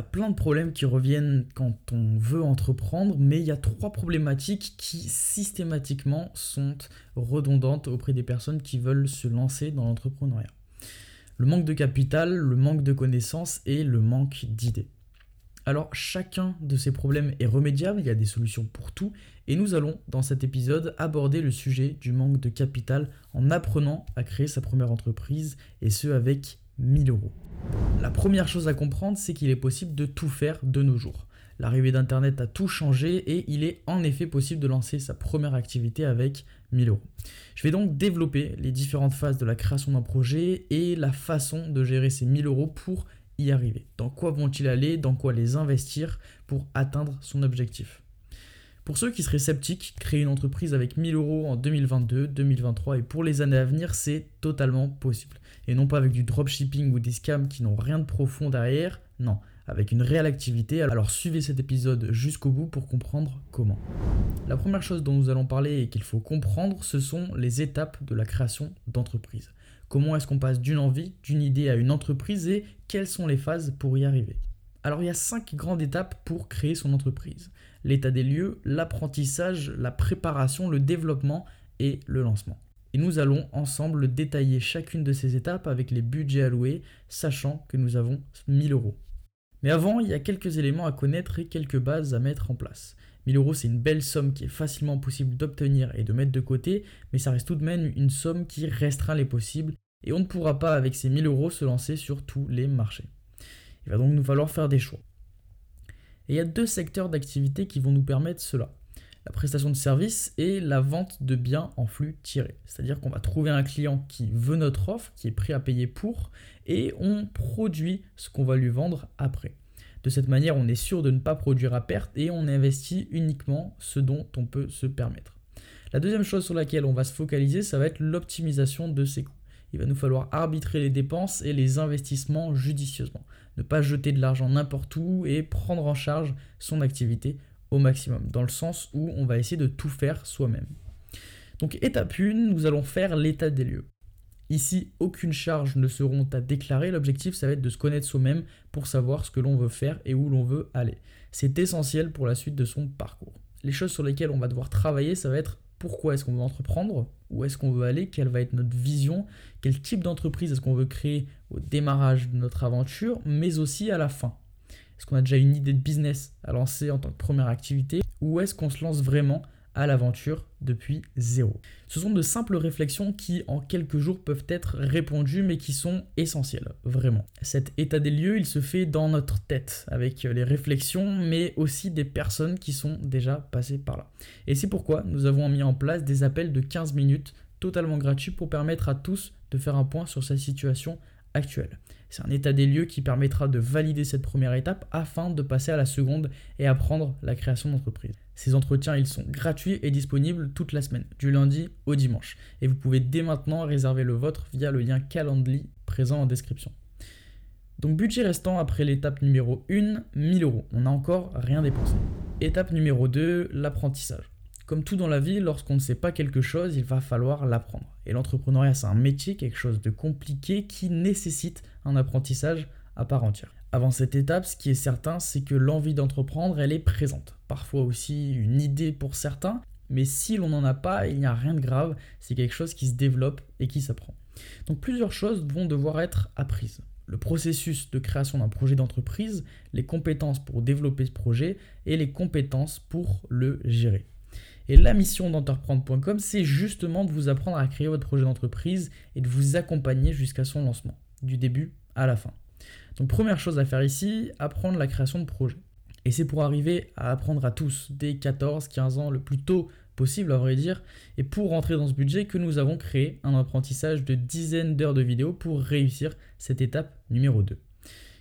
a plein de problèmes qui reviennent quand on veut entreprendre, mais il y a trois problématiques qui systématiquement sont redondantes auprès des personnes qui veulent se lancer dans l'entrepreneuriat. Le manque de capital, le manque de connaissances et le manque d'idées. Alors chacun de ces problèmes est remédiable, il y a des solutions pour tout, et nous allons dans cet épisode aborder le sujet du manque de capital en apprenant à créer sa première entreprise, et ce avec 1000 euros. La première chose à comprendre, c'est qu'il est possible de tout faire de nos jours. L'arrivée d'Internet a tout changé et il est en effet possible de lancer sa première activité avec 1000 euros. Je vais donc développer les différentes phases de la création d'un projet et la façon de gérer ces 1000 euros pour y arriver. Dans quoi vont-ils aller? Dans quoi les investir pour atteindre son objectif? Pour ceux qui seraient sceptiques, créer une entreprise avec 1000 euros en 2022, 2023 et pour les années à venir, c'est totalement possible. Et non pas avec du dropshipping ou des scams qui n'ont rien de profond derrière, non, avec une réelle activité. Alors suivez cet épisode jusqu'au bout pour comprendre comment. La première chose dont nous allons parler et qu'il faut comprendre, ce sont les étapes de la création d'entreprise. Comment est-ce qu'on passe d'une envie, d'une idée à une entreprise et quelles sont les phases pour y arriver? Alors il y a cinq grandes étapes pour créer son entreprise. L'état des lieux, l'apprentissage, la préparation, le développement et le lancement. Et nous allons ensemble détailler chacune de ces étapes avec les budgets alloués, sachant que nous avons 1000 euros. Mais avant, il y a quelques éléments à connaître et quelques bases à mettre en place. 1000 euros, c'est une belle somme qui est facilement possible d'obtenir et de mettre de côté, mais ça reste tout de même une somme qui restreint les possibles, et on ne pourra pas avec ces 1000 euros se lancer sur tous les marchés. Il va donc nous falloir faire des choix. Et il y a deux secteurs d'activité qui vont nous permettre cela. La prestation de service et la vente de biens en flux tiré. C'est-à-dire qu'on va trouver un client qui veut notre offre, qui est prêt à payer pour, et on produit ce qu'on va lui vendre après. De cette manière, on est sûr de ne pas produire à perte et on investit uniquement ce dont on peut se permettre. La deuxième chose sur laquelle on va se focaliser, ça va être l'optimisation de ses coûts. Il va nous falloir arbitrer les dépenses et les investissements judicieusement. Ne pas jeter de l'argent n'importe où et prendre en charge son activité au maximum, dans le sens où on va essayer de tout faire soi-même. Donc étape 1, nous allons faire l'état des lieux. Ici, aucune charge ne seront à déclarer. L'objectif, ça va être de se connaître soi-même pour savoir ce que l'on veut faire et où l'on veut aller. C'est essentiel pour la suite de son parcours. Les choses sur lesquelles on va devoir travailler, ça va être pourquoi est-ce qu'on veut entreprendre, où est-ce qu'on veut aller, quelle va être notre vision, quel type d'entreprise est-ce qu'on veut créer au démarrage de notre aventure, mais aussi à la fin. Est-ce qu'on a déjà une idée de business à lancer en tant que première activité, ou est-ce qu'on se lance vraiment à l'aventure depuis zéro. Ce sont de simples réflexions qui en quelques jours peuvent être répondues mais qui sont essentielles, vraiment. Cet état des lieux, il se fait dans notre tête avec les réflexions mais aussi des personnes qui sont déjà passées par là. Et c'est pourquoi nous avons mis en place des appels de 15 minutes totalement gratuits pour permettre à tous de faire un point sur sa situation actuelle. C'est un état des lieux qui permettra de valider cette première étape afin de passer à la seconde et apprendre la création d'entreprise. Ces entretiens, ils sont gratuits et disponibles toute la semaine, du lundi au dimanche. Et vous pouvez dès maintenant réserver le vôtre via le lien Calendly présent en description. Donc budget restant après l'étape numéro 1, 1000 euros. On n'a encore rien dépensé. Étape numéro 2, l'apprentissage. Comme tout dans la vie, lorsqu'on ne sait pas quelque chose, il va falloir l'apprendre. Et l'entrepreneuriat, c'est un métier, quelque chose de compliqué qui nécessite un apprentissage à part entière. Avant cette étape, ce qui est certain, c'est que l'envie d'entreprendre, elle est présente. Parfois aussi une idée pour certains, mais si l'on n'en a pas, il n'y a rien de grave, c'est quelque chose qui se développe et qui s'apprend. Donc plusieurs choses vont devoir être apprises. Le processus de création d'un projet d'entreprise, les compétences pour développer ce projet et les compétences pour le gérer. Et la mission d'entreprendre.com, c'est justement de vous apprendre à créer votre projet d'entreprise et de vous accompagner jusqu'à son lancement, du début à la fin. Donc première chose à faire ici, apprendre la création de projet. Et c'est pour arriver à apprendre à tous dès 14-15 ans le plus tôt possible à vrai dire, et pour rentrer dans ce budget que nous avons créé un apprentissage de dizaines d'heures de vidéos pour réussir cette étape numéro 2.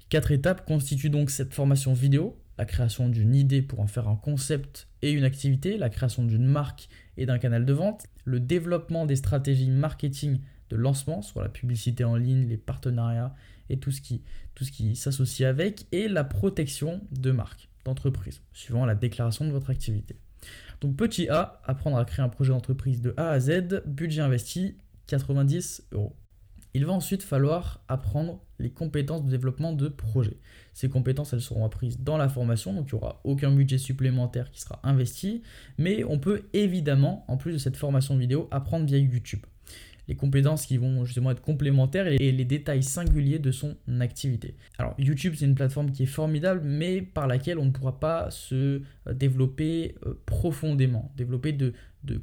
Quatre étapes constituent donc cette formation vidéo, la création d'une idée pour en faire un concept et une activité, la création d'une marque et d'un canal de vente, le développement des stratégies marketing de lancement, soit la publicité en ligne, les partenariats et tout ce qui, qui s'associe avec, et la protection de marque, d'entreprise, suivant la déclaration de votre activité. Donc petit A, apprendre à créer un projet d'entreprise de A à Z, budget investi 90 euros. Il va ensuite falloir apprendre les compétences de développement de projet. Ces compétences, elles seront apprises dans la formation, donc il n'y aura aucun budget supplémentaire qui sera investi, mais on peut évidemment, en plus de cette formation vidéo, apprendre via YouTube les compétences qui vont justement être complémentaires et les détails singuliers de son activité. Alors YouTube c'est une plateforme qui est formidable mais par laquelle on ne pourra pas se euh, développer euh, profondément, développer de,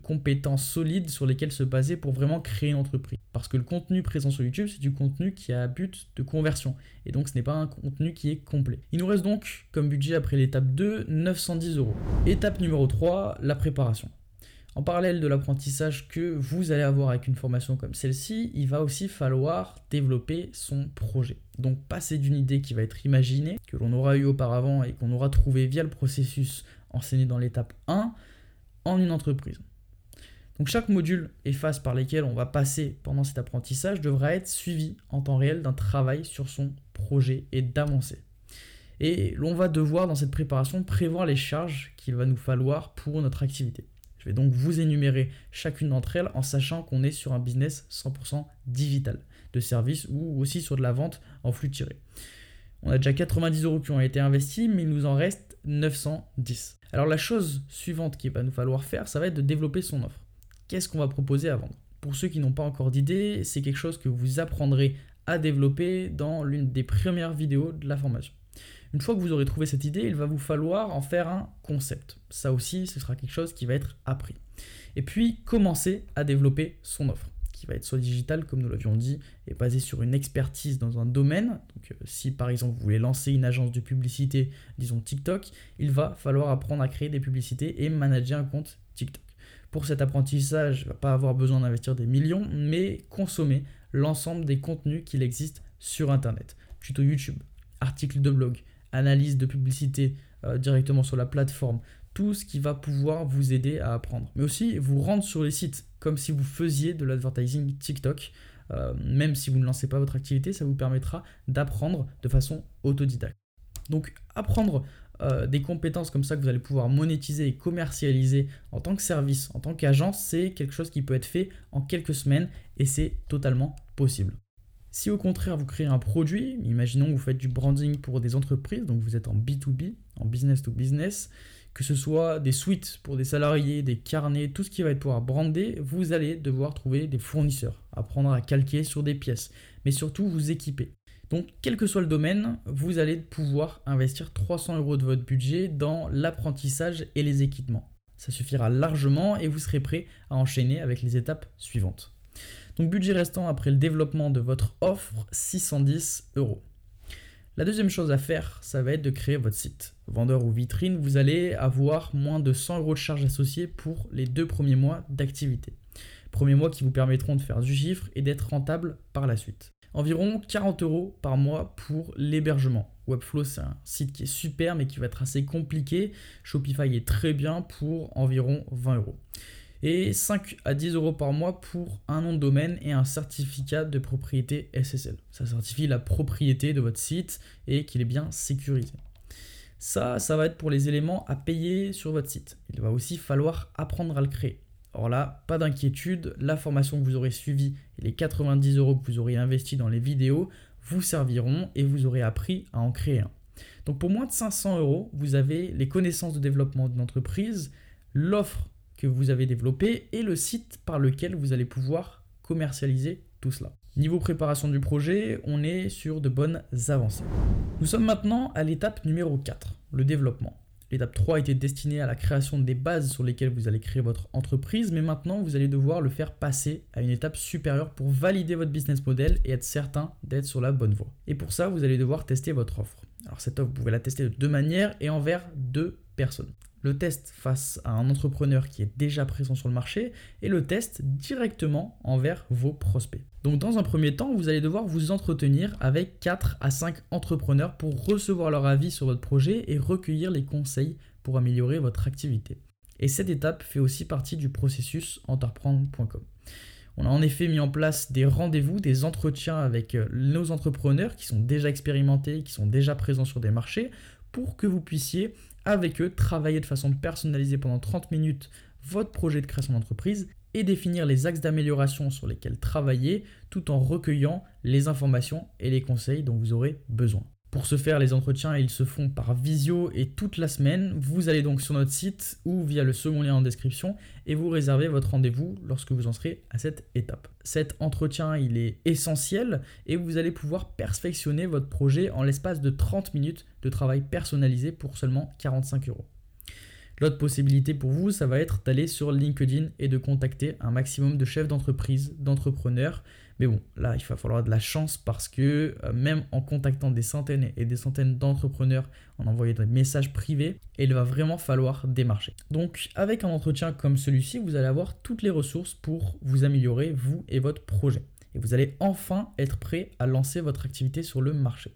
compétences solides sur lesquelles se baser pour vraiment créer une entreprise. Parce que le contenu présent sur YouTube c'est du contenu qui a but de conversion et donc ce n'est pas un contenu qui est complet. Il nous reste donc comme budget après l'étape 2 910 euros. Étape numéro 3 la préparation. En parallèle de l'apprentissage que vous allez avoir avec une formation comme celle-ci, il va aussi falloir développer son projet. Donc passer d'une idée qui va être imaginée, que l'on aura eu auparavant et qu'on aura trouvé via le processus enseigné dans l'étape 1, en une entreprise. Donc chaque module et phase par lesquelles on va passer pendant cet apprentissage devra être suivi en temps réel d'un travail sur son projet et d'avancer. Et l'on va devoir dans cette préparation prévoir les charges qu'il va nous falloir pour notre activité. Je vais donc vous énumérer chacune d'entre elles en sachant qu'on est sur un business 100% digital, de service ou aussi sur de la vente en flux tiré. On a déjà 90 euros qui ont été investis, mais il nous en reste 910. Alors la chose suivante qu'il va nous falloir faire, ça va être de développer son offre. Qu'est-ce qu'on va proposer à vendre? Pour ceux qui n'ont pas encore d'idée, c'est quelque chose que vous apprendrez à développer dans l'une des premières vidéos de la formation. Une fois que vous aurez trouvé cette idée, il va vous falloir en faire un concept. Ça aussi, ce sera quelque chose qui va être appris. Et puis, commencer à développer son offre, qui va être soit digitale, comme nous l'avions dit, et basée sur une expertise dans un domaine. Donc, euh, si par exemple vous voulez lancer une agence de publicité, disons TikTok, il va falloir apprendre à créer des publicités et manager un compte TikTok. Pour cet apprentissage, il ne va pas avoir besoin d'investir des millions, mais consommer l'ensemble des contenus qu'il existe sur Internet. Tuto YouTube, articles de blog, analyse de publicité euh, directement sur la plateforme, tout ce qui va pouvoir vous aider à apprendre. Mais aussi vous rendre sur les sites comme si vous faisiez de l'advertising TikTok. Euh, même si vous ne lancez pas votre activité, ça vous permettra d'apprendre de façon autodidacte. Donc apprendre euh, des compétences comme ça que vous allez pouvoir monétiser et commercialiser en tant que service, en tant qu'agence, c'est quelque chose qui peut être fait en quelques semaines et c'est totalement possible. Si au contraire vous créez un produit, imaginons que vous faites du branding pour des entreprises, donc vous êtes en B2B, en business to business, que ce soit des suites pour des salariés, des carnets, tout ce qui va être pouvoir brander, vous allez devoir trouver des fournisseurs, apprendre à calquer sur des pièces, mais surtout vous équiper. Donc, quel que soit le domaine, vous allez pouvoir investir 300 euros de votre budget dans l'apprentissage et les équipements. Ça suffira largement et vous serez prêt à enchaîner avec les étapes suivantes. Donc budget restant après le développement de votre offre, 610 euros. La deuxième chose à faire, ça va être de créer votre site. Vendeur ou vitrine, vous allez avoir moins de 100 euros de charges associées pour les deux premiers mois d'activité. Premiers mois qui vous permettront de faire du chiffre et d'être rentable par la suite. Environ 40 euros par mois pour l'hébergement. Webflow, c'est un site qui est super mais qui va être assez compliqué. Shopify est très bien pour environ 20 euros et 5 à 10 euros par mois pour un nom de domaine et un certificat de propriété SSL. Ça certifie la propriété de votre site et qu'il est bien sécurisé. Ça, ça va être pour les éléments à payer sur votre site. Il va aussi falloir apprendre à le créer. Alors là, pas d'inquiétude, la formation que vous aurez suivie et les 90 euros que vous aurez investi dans les vidéos vous serviront et vous aurez appris à en créer un. Donc pour moins de 500 euros, vous avez les connaissances de développement d'une entreprise, l'offre que vous avez développé et le site par lequel vous allez pouvoir commercialiser tout cela. Niveau préparation du projet, on est sur de bonnes avancées. Nous sommes maintenant à l'étape numéro 4, le développement. L'étape 3 était destinée à la création des bases sur lesquelles vous allez créer votre entreprise, mais maintenant vous allez devoir le faire passer à une étape supérieure pour valider votre business model et être certain d'être sur la bonne voie. Et pour ça, vous allez devoir tester votre offre. Alors cette offre, vous pouvez la tester de deux manières et envers deux personnes le test face à un entrepreneur qui est déjà présent sur le marché et le test directement envers vos prospects. Donc dans un premier temps, vous allez devoir vous entretenir avec 4 à 5 entrepreneurs pour recevoir leur avis sur votre projet et recueillir les conseils pour améliorer votre activité. Et cette étape fait aussi partie du processus entreprendre.com. On a en effet mis en place des rendez-vous, des entretiens avec euh, nos entrepreneurs qui sont déjà expérimentés, qui sont déjà présents sur des marchés, pour que vous puissiez avec eux, travailler de façon personnalisée pendant 30 minutes votre projet de création d'entreprise et définir les axes d'amélioration sur lesquels travailler tout en recueillant les informations et les conseils dont vous aurez besoin. Pour ce faire, les entretiens, ils se font par visio et toute la semaine. Vous allez donc sur notre site ou via le second lien en description et vous réservez votre rendez-vous lorsque vous en serez à cette étape. Cet entretien, il est essentiel et vous allez pouvoir perfectionner votre projet en l'espace de 30 minutes de travail personnalisé pour seulement 45 euros. L'autre possibilité pour vous, ça va être d'aller sur LinkedIn et de contacter un maximum de chefs d'entreprise, d'entrepreneurs. Mais bon, là, il va falloir de la chance parce que euh, même en contactant des centaines et des centaines d'entrepreneurs, en envoyant des messages privés, il va vraiment falloir démarcher. Donc, avec un entretien comme celui-ci, vous allez avoir toutes les ressources pour vous améliorer, vous et votre projet. Et vous allez enfin être prêt à lancer votre activité sur le marché.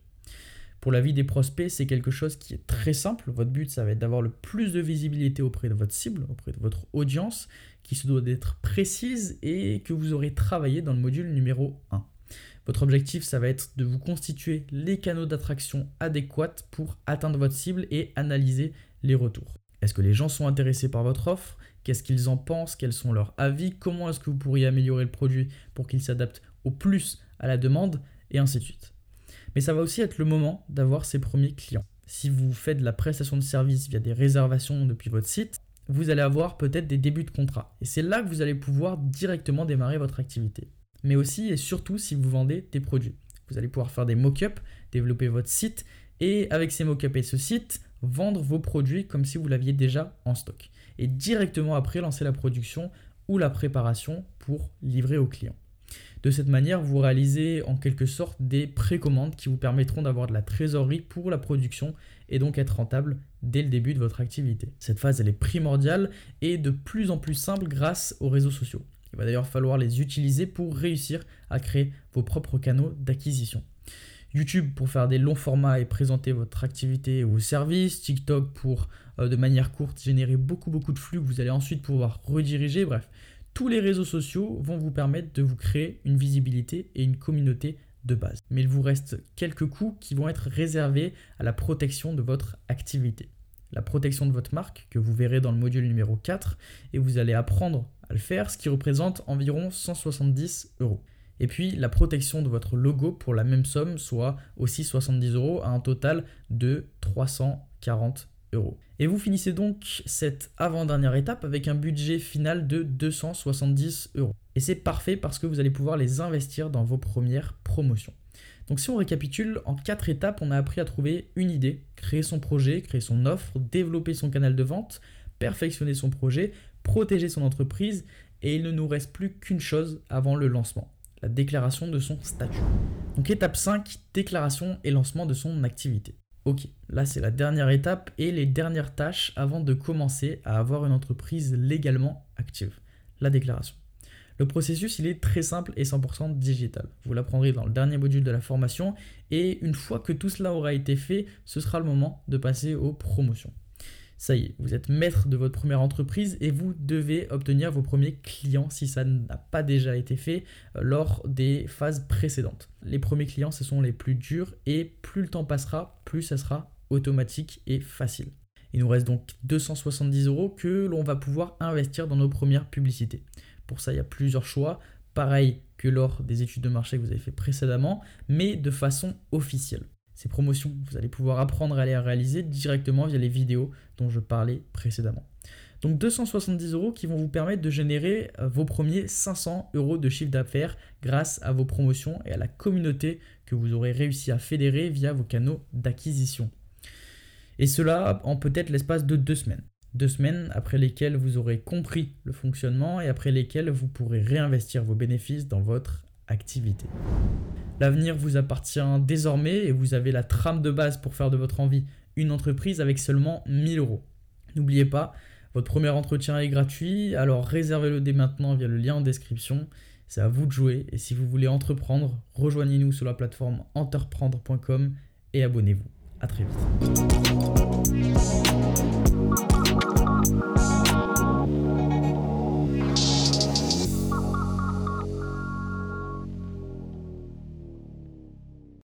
Pour la vie des prospects, c'est quelque chose qui est très simple. Votre but, ça va être d'avoir le plus de visibilité auprès de votre cible, auprès de votre audience, qui se doit d'être précise et que vous aurez travaillé dans le module numéro 1. Votre objectif, ça va être de vous constituer les canaux d'attraction adéquats pour atteindre votre cible et analyser les retours. Est-ce que les gens sont intéressés par votre offre? Qu'est-ce qu'ils en pensent? Quels sont leurs avis? Comment est-ce que vous pourriez améliorer le produit pour qu'il s'adapte au plus à la demande? Et ainsi de suite mais ça va aussi être le moment d'avoir ses premiers clients. Si vous faites de la prestation de service via des réservations depuis votre site, vous allez avoir peut-être des débuts de contrat. Et c'est là que vous allez pouvoir directement démarrer votre activité. Mais aussi et surtout si vous vendez des produits. Vous allez pouvoir faire des mock-ups, développer votre site et avec ces mock-ups et ce site, vendre vos produits comme si vous l'aviez déjà en stock. Et directement après lancer la production ou la préparation pour livrer aux clients. De cette manière, vous réalisez en quelque sorte des précommandes qui vous permettront d'avoir de la trésorerie pour la production et donc être rentable dès le début de votre activité. Cette phase, elle est primordiale et de plus en plus simple grâce aux réseaux sociaux. Il va d'ailleurs falloir les utiliser pour réussir à créer vos propres canaux d'acquisition. YouTube pour faire des longs formats et présenter votre activité ou service, TikTok pour euh, de manière courte générer beaucoup beaucoup de flux que vous allez ensuite pouvoir rediriger, bref, tous les réseaux sociaux vont vous permettre de vous créer une visibilité et une communauté de base. Mais il vous reste quelques coûts qui vont être réservés à la protection de votre activité. La protection de votre marque, que vous verrez dans le module numéro 4, et vous allez apprendre à le faire, ce qui représente environ 170 euros. Et puis la protection de votre logo pour la même somme, soit aussi 70 euros, à un total de 340 euros. Et vous finissez donc cette avant-dernière étape avec un budget final de 270 euros. Et c'est parfait parce que vous allez pouvoir les investir dans vos premières promotions. Donc si on récapitule, en quatre étapes, on a appris à trouver une idée, créer son projet, créer son offre, développer son canal de vente, perfectionner son projet, protéger son entreprise, et il ne nous reste plus qu'une chose avant le lancement, la déclaration de son statut. Donc étape 5, déclaration et lancement de son activité. Ok, là c'est la dernière étape et les dernières tâches avant de commencer à avoir une entreprise légalement active, la déclaration. Le processus, il est très simple et 100% digital. Vous l'apprendrez dans le dernier module de la formation et une fois que tout cela aura été fait, ce sera le moment de passer aux promotions ça y est, vous êtes maître de votre première entreprise et vous devez obtenir vos premiers clients si ça n'a pas déjà été fait euh, lors des phases précédentes. Les premiers clients, ce sont les plus durs et plus le temps passera, plus ça sera automatique et facile. Il nous reste donc 270 euros que l'on va pouvoir investir dans nos premières publicités. Pour ça, il y a plusieurs choix, pareil que lors des études de marché que vous avez fait précédemment, mais de façon officielle. Ces promotions, vous allez pouvoir apprendre à les réaliser directement via les vidéos dont je parlais précédemment. Donc 270 euros qui vont vous permettre de générer euh, vos premiers 500 euros de chiffre d'affaires grâce à vos promotions et à la communauté que vous aurez réussi à fédérer via vos canaux d'acquisition. Et cela en peut-être l'espace de deux semaines. Deux semaines après lesquelles vous aurez compris le fonctionnement et après lesquelles vous pourrez réinvestir vos bénéfices dans votre activité. L'avenir vous appartient désormais et vous avez la trame de base pour faire de votre envie une entreprise avec seulement 1000 euros. N'oubliez pas, votre premier entretien est gratuit, alors réservez-le dès maintenant via le lien en description. C'est à vous de jouer et si vous voulez entreprendre, rejoignez-nous sur la plateforme entreprendre.com et abonnez-vous. A très vite.